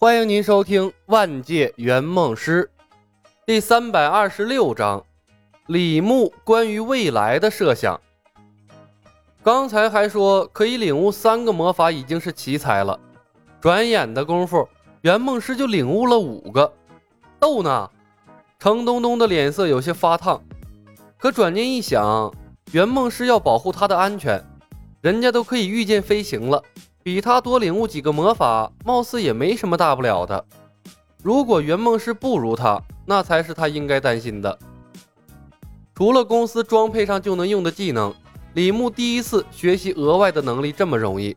欢迎您收听《万界圆梦师》第三百二十六章：李牧关于未来的设想。刚才还说可以领悟三个魔法已经是奇才了，转眼的功夫，圆梦师就领悟了五个。逗呢？程东东的脸色有些发烫。可转念一想，圆梦师要保护他的安全，人家都可以御剑飞行了。比他多领悟几个魔法，貌似也没什么大不了的。如果圆梦师不如他，那才是他应该担心的。除了公司装配上就能用的技能，李牧第一次学习额外的能力这么容易，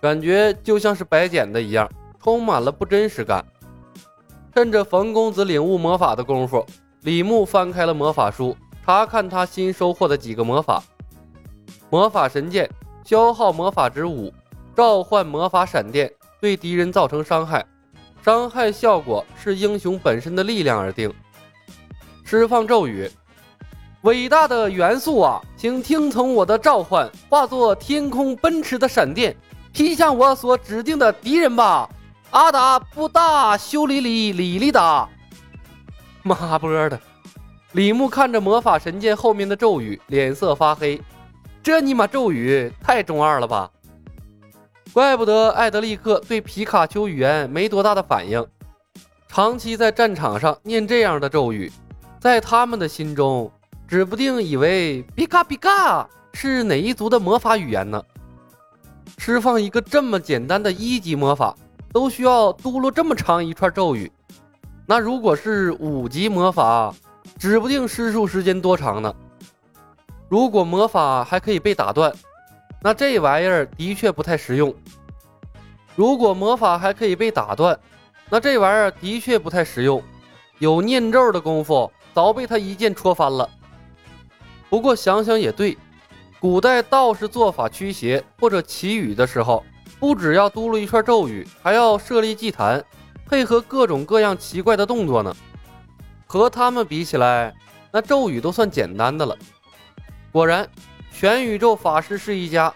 感觉就像是白捡的一样，充满了不真实感。趁着冯公子领悟魔法的功夫，李牧翻开了魔法书，查看他新收获的几个魔法：魔法神剑，消耗魔法值五。召唤魔法闪电对敌人造成伤害，伤害效果是英雄本身的力量而定。释放咒语，伟大的元素啊，请听从我的召唤，化作天空奔驰的闪电，劈向我所指定的敌人吧！阿达布大，修理里里里达。妈波的！李牧看着魔法神剑后面的咒语，脸色发黑。这尼玛咒语太中二了吧！怪不得艾德利克对皮卡丘语言没多大的反应，长期在战场上念这样的咒语，在他们的心中，指不定以为皮卡皮卡是哪一族的魔法语言呢？释放一个这么简单的一级魔法，都需要嘟噜这么长一串咒语，那如果是五级魔法，指不定施术时间多长呢？如果魔法还可以被打断。那这玩意儿的确不太实用。如果魔法还可以被打断，那这玩意儿的确不太实用。有念咒的功夫，早被他一剑戳翻了。不过想想也对，古代道士做法驱邪或者祈雨的时候，不只要嘟噜一串咒语，还要设立祭坛，配合各种各样奇怪的动作呢。和他们比起来，那咒语都算简单的了。果然。全宇宙法师是一家，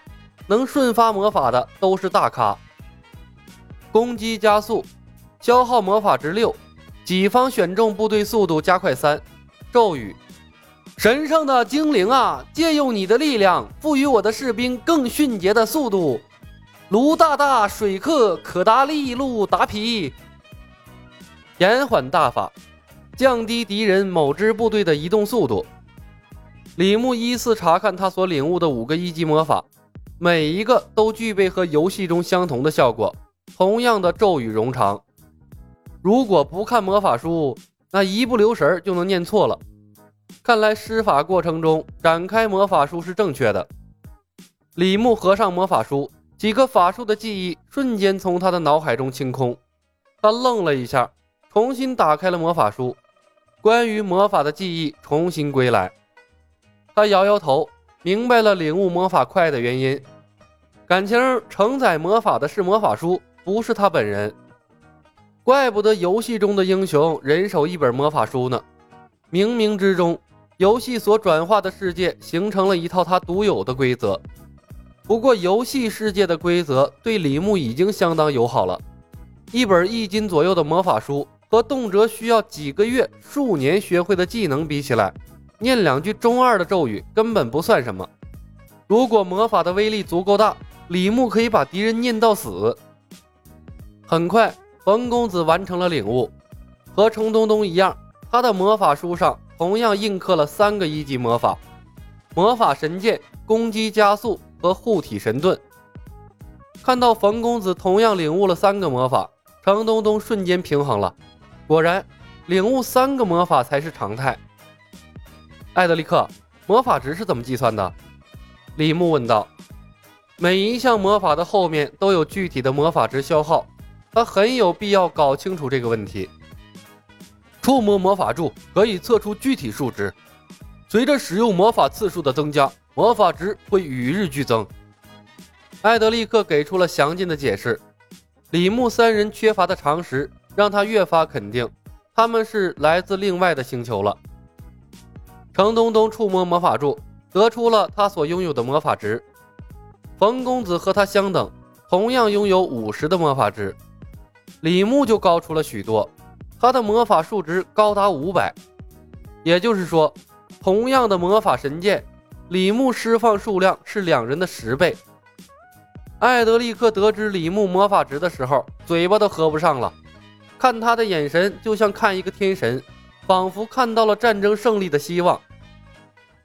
能瞬发魔法的都是大咖。攻击加速，消耗魔法值六，己方选中部队速度加快三。咒语：神圣的精灵啊，借用你的力量，赋予我的士兵更迅捷的速度。卢大大水客可达利路达皮。延缓大法，降低敌人某支部队的移动速度。李牧依次查看他所领悟的五个一级魔法，每一个都具备和游戏中相同的效果，同样的咒语冗长。如果不看魔法书，那一不留神就能念错了。看来施法过程中展开魔法书是正确的。李牧合上魔法书，几个法术的记忆瞬间从他的脑海中清空。他愣了一下，重新打开了魔法书，关于魔法的记忆重新归来。他摇摇头，明白了领悟魔法快的原因。感情承载魔法的是魔法书，不是他本人。怪不得游戏中的英雄人手一本魔法书呢。冥冥之中，游戏所转化的世界形成了一套他独有的规则。不过，游戏世界的规则对李牧已经相当友好了。一本一斤左右的魔法书，和动辄需要几个月、数年学会的技能比起来，念两句中二的咒语根本不算什么。如果魔法的威力足够大，李牧可以把敌人念到死。很快，冯公子完成了领悟，和程东东一样，他的魔法书上同样印刻了三个一级魔法：魔法神剑、攻击加速和护体神盾。看到冯公子同样领悟了三个魔法，程东东瞬间平衡了。果然，领悟三个魔法才是常态。艾德利克，魔法值是怎么计算的？李牧问道。每一项魔法的后面都有具体的魔法值消耗，他很有必要搞清楚这个问题。触摸魔法柱可以测出具体数值，随着使用魔法次数的增加，魔法值会与日俱增。艾德利克给出了详尽的解释。李牧三人缺乏的常识让他越发肯定，他们是来自另外的星球了。程东东触摸魔法柱，得出了他所拥有的魔法值。冯公子和他相等，同样拥有五十的魔法值。李牧就高出了许多，他的魔法数值高达五百，也就是说，同样的魔法神剑，李牧释放数量是两人的十倍。艾德利克得知李牧魔法值的时候，嘴巴都合不上了，看他的眼神就像看一个天神，仿佛看到了战争胜利的希望。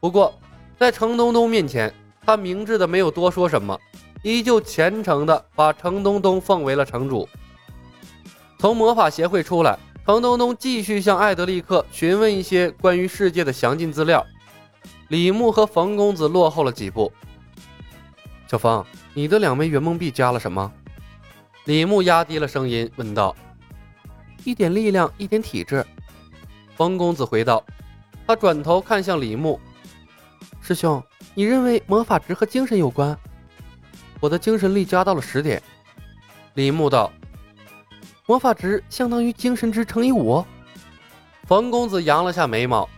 不过，在程东东面前，他明智的没有多说什么，依旧虔诚的把程东东奉为了城主。从魔法协会出来，程东东继续向艾德利克询问一些关于世界的详尽资料。李牧和冯公子落后了几步。小冯，你的两枚圆梦币加了什么？李牧压低了声音问道。一点力量，一点体质。冯公子回道。他转头看向李牧。师兄，你认为魔法值和精神有关？我的精神力加到了十点。李牧道：“魔法值相当于精神值乘以五。”冯公子扬了下眉毛，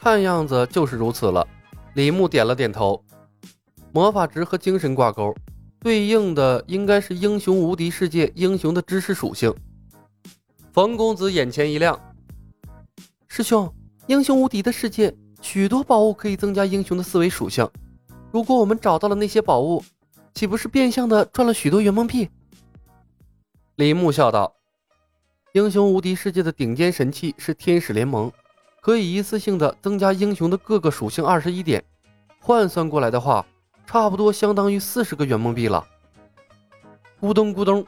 看样子就是如此了。李牧点了点头。魔法值和精神挂钩，对应的应该是英雄无敌世界英雄的知识属性。冯公子眼前一亮：“师兄，英雄无敌的世界。”许多宝物可以增加英雄的思维属性。如果我们找到了那些宝物，岂不是变相的赚了许多圆梦币？李牧笑道：“英雄无敌世界的顶尖神器是天使联盟，可以一次性的增加英雄的各个属性二十一点，换算过来的话，差不多相当于四十个圆梦币了。”咕咚咕咚，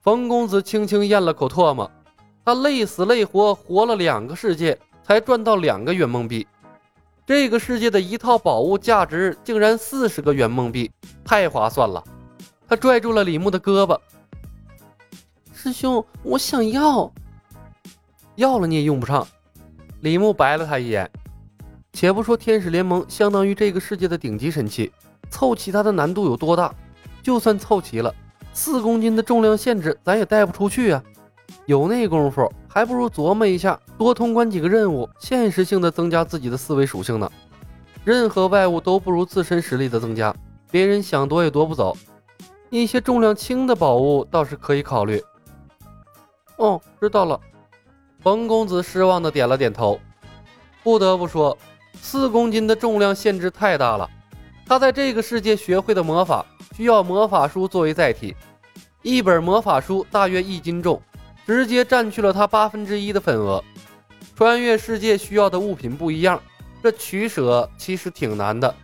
冯公子轻轻咽了口唾沫，他累死累活活了两个世界，才赚到两个圆梦币。这个世界的一套宝物价值竟然四十个圆梦币，太划算了！他拽住了李牧的胳膊：“师兄，我想要。要了你也用不上。”李牧白了他一眼。且不说天使联盟相当于这个世界的顶级神器，凑齐它的难度有多大？就算凑齐了，四公斤的重量限制咱也带不出去啊！有那功夫，还不如琢磨一下，多通关几个任务，现实性的增加自己的思维属性呢。任何外物都不如自身实力的增加，别人想夺也夺不走。一些重量轻的宝物倒是可以考虑。哦，知道了。冯公子失望的点了点头。不得不说，四公斤的重量限制太大了。他在这个世界学会的魔法，需要魔法书作为载体，一本魔法书大约一斤重。直接占据了他八分之一的份额。穿越世界需要的物品不一样，这取舍其实挺难的。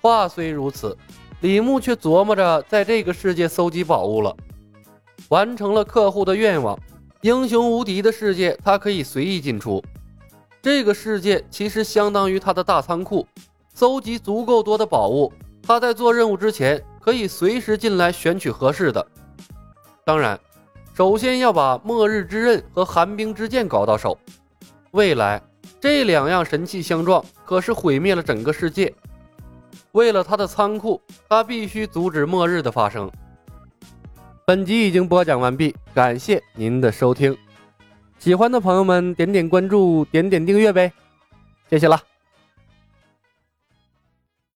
话虽如此，李牧却琢磨着在这个世界搜集宝物了。完成了客户的愿望，英雄无敌的世界他可以随意进出。这个世界其实相当于他的大仓库，搜集足够多的宝物，他在做任务之前可以随时进来选取合适的。当然。首先要把末日之刃和寒冰之剑搞到手，未来这两样神器相撞，可是毁灭了整个世界。为了他的仓库，他必须阻止末日的发生。本集已经播讲完毕，感谢您的收听。喜欢的朋友们点点关注，点点订阅呗，谢谢了。